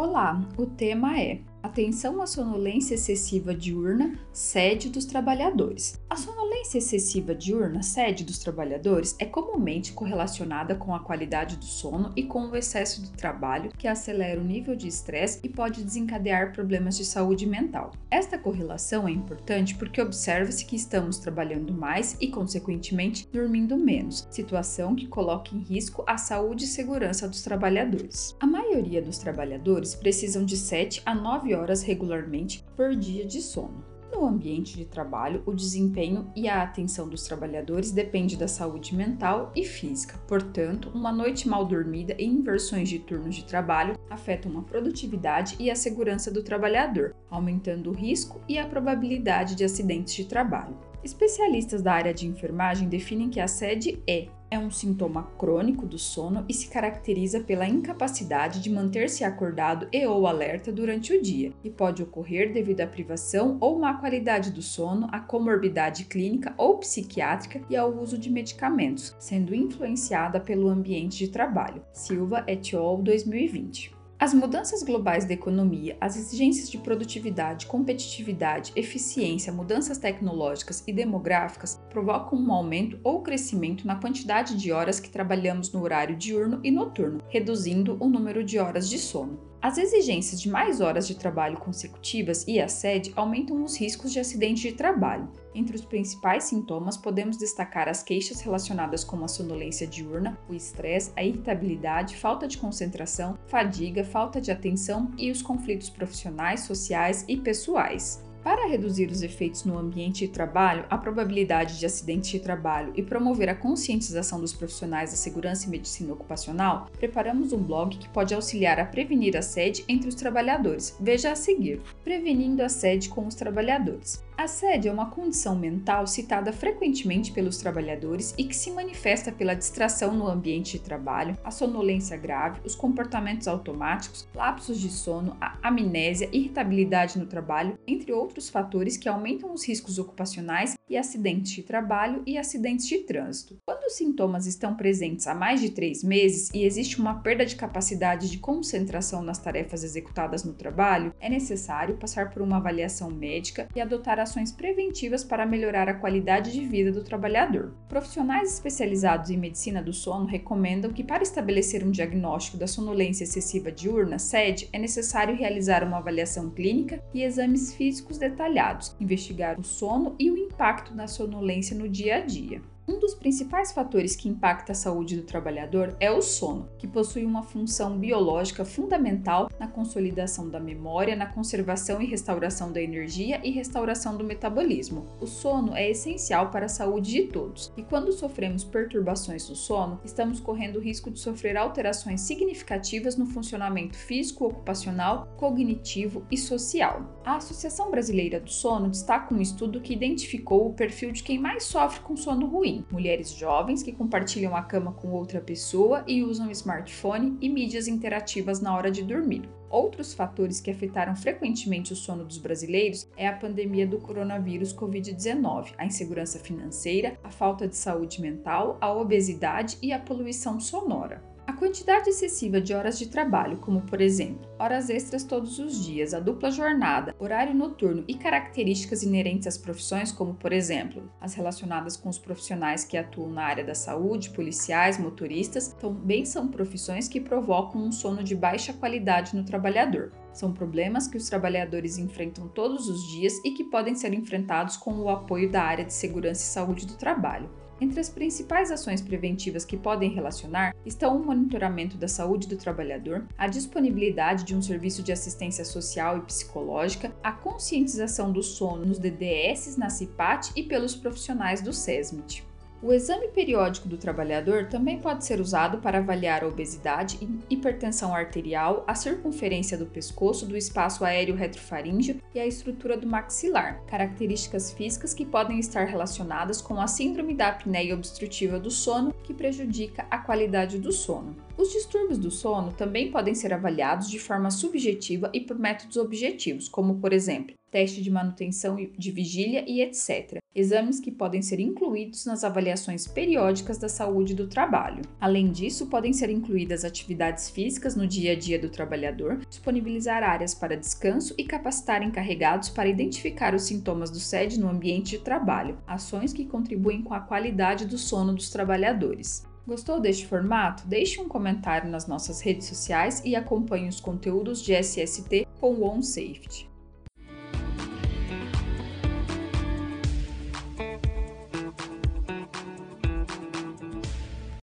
Olá, o tema é Atenção à sonolência excessiva diurna, sede dos trabalhadores. A sonolência excessiva diurna, sede dos trabalhadores, é comumente correlacionada com a qualidade do sono e com o excesso de trabalho, que acelera o nível de estresse e pode desencadear problemas de saúde mental. Esta correlação é importante porque observa-se que estamos trabalhando mais e, consequentemente, dormindo menos, situação que coloca em risco a saúde e segurança dos trabalhadores. A maioria dos trabalhadores precisam de 7 a 9 horas regularmente por dia de sono. No ambiente de trabalho, o desempenho e a atenção dos trabalhadores depende da saúde mental e física. Portanto, uma noite mal dormida e inversões de turnos de trabalho afetam a produtividade e a segurança do trabalhador, aumentando o risco e a probabilidade de acidentes de trabalho. Especialistas da área de enfermagem definem que a sede é é um sintoma crônico do sono e se caracteriza pela incapacidade de manter-se acordado e ou alerta durante o dia, e pode ocorrer devido à privação ou má qualidade do sono, à comorbidade clínica ou psiquiátrica e ao uso de medicamentos, sendo influenciada pelo ambiente de trabalho. Silva et al. 2020. As mudanças globais da economia, as exigências de produtividade, competitividade, eficiência, mudanças tecnológicas e demográficas provocam um aumento ou crescimento na quantidade de horas que trabalhamos no horário diurno e noturno, reduzindo o número de horas de sono. As exigências de mais horas de trabalho consecutivas e a sede aumentam os riscos de acidente de trabalho. Entre os principais sintomas, podemos destacar as queixas relacionadas com a sonolência diurna, o estresse, a irritabilidade, falta de concentração, fadiga, falta de atenção e os conflitos profissionais, sociais e pessoais. Para reduzir os efeitos no ambiente de trabalho, a probabilidade de acidentes de trabalho e promover a conscientização dos profissionais da segurança e medicina ocupacional, preparamos um blog que pode auxiliar a prevenir a sede entre os trabalhadores. Veja a seguir: Prevenindo a sede com os trabalhadores. Assédio é uma condição mental citada frequentemente pelos trabalhadores e que se manifesta pela distração no ambiente de trabalho, a sonolência grave, os comportamentos automáticos, lapsos de sono, a amnésia, irritabilidade no trabalho, entre outros fatores que aumentam os riscos ocupacionais e acidentes de trabalho e acidentes de trânsito. Quando os sintomas estão presentes há mais de três meses e existe uma perda de capacidade de concentração nas tarefas executadas no trabalho, é necessário passar por uma avaliação médica e adotar ações preventivas para melhorar a qualidade de vida do trabalhador. Profissionais especializados em medicina do sono recomendam que, para estabelecer um diagnóstico da sonolência excessiva diurna, SED, é necessário realizar uma avaliação clínica e exames físicos detalhados, investigar o sono e o impacto na sonolência no dia a dia. Um dos principais fatores que impacta a saúde do trabalhador é o sono, que possui uma função biológica fundamental na consolidação da memória, na conservação e restauração da energia e restauração do metabolismo. O sono é essencial para a saúde de todos, e quando sofremos perturbações no sono, estamos correndo o risco de sofrer alterações significativas no funcionamento físico, ocupacional, cognitivo e social. A Associação Brasileira do Sono destaca um estudo que identificou o perfil de quem mais sofre com sono ruim mulheres jovens que compartilham a cama com outra pessoa e usam smartphone e mídias interativas na hora de dormir. Outros fatores que afetaram frequentemente o sono dos brasileiros é a pandemia do coronavírus Covid-19, a insegurança financeira, a falta de saúde mental, a obesidade e a poluição sonora. A quantidade excessiva de horas de trabalho, como por exemplo, horas extras todos os dias, a dupla jornada, horário noturno e características inerentes às profissões, como por exemplo, as relacionadas com os profissionais que atuam na área da saúde, policiais, motoristas, também são profissões que provocam um sono de baixa qualidade no trabalhador. São problemas que os trabalhadores enfrentam todos os dias e que podem ser enfrentados com o apoio da área de segurança e saúde do trabalho. Entre as principais ações preventivas que podem relacionar estão o monitoramento da saúde do trabalhador, a disponibilidade de um serviço de assistência social e psicológica, a conscientização do sono nos DDS, na CIPAT e pelos profissionais do SESMIT. O exame periódico do trabalhador também pode ser usado para avaliar a obesidade, hipertensão arterial, a circunferência do pescoço, do espaço aéreo retrofaríngeo e a estrutura do maxilar, características físicas que podem estar relacionadas com a síndrome da apneia obstrutiva do sono, que prejudica a qualidade do sono. Os distúrbios do sono também podem ser avaliados de forma subjetiva e por métodos objetivos, como, por exemplo, teste de manutenção de vigília e etc. Exames que podem ser incluídos nas avaliações periódicas da saúde do trabalho. Além disso, podem ser incluídas atividades físicas no dia a dia do trabalhador, disponibilizar áreas para descanso e capacitar encarregados para identificar os sintomas do SED no ambiente de trabalho, ações que contribuem com a qualidade do sono dos trabalhadores. Gostou deste formato? Deixe um comentário nas nossas redes sociais e acompanhe os conteúdos de SST com o OnSafety.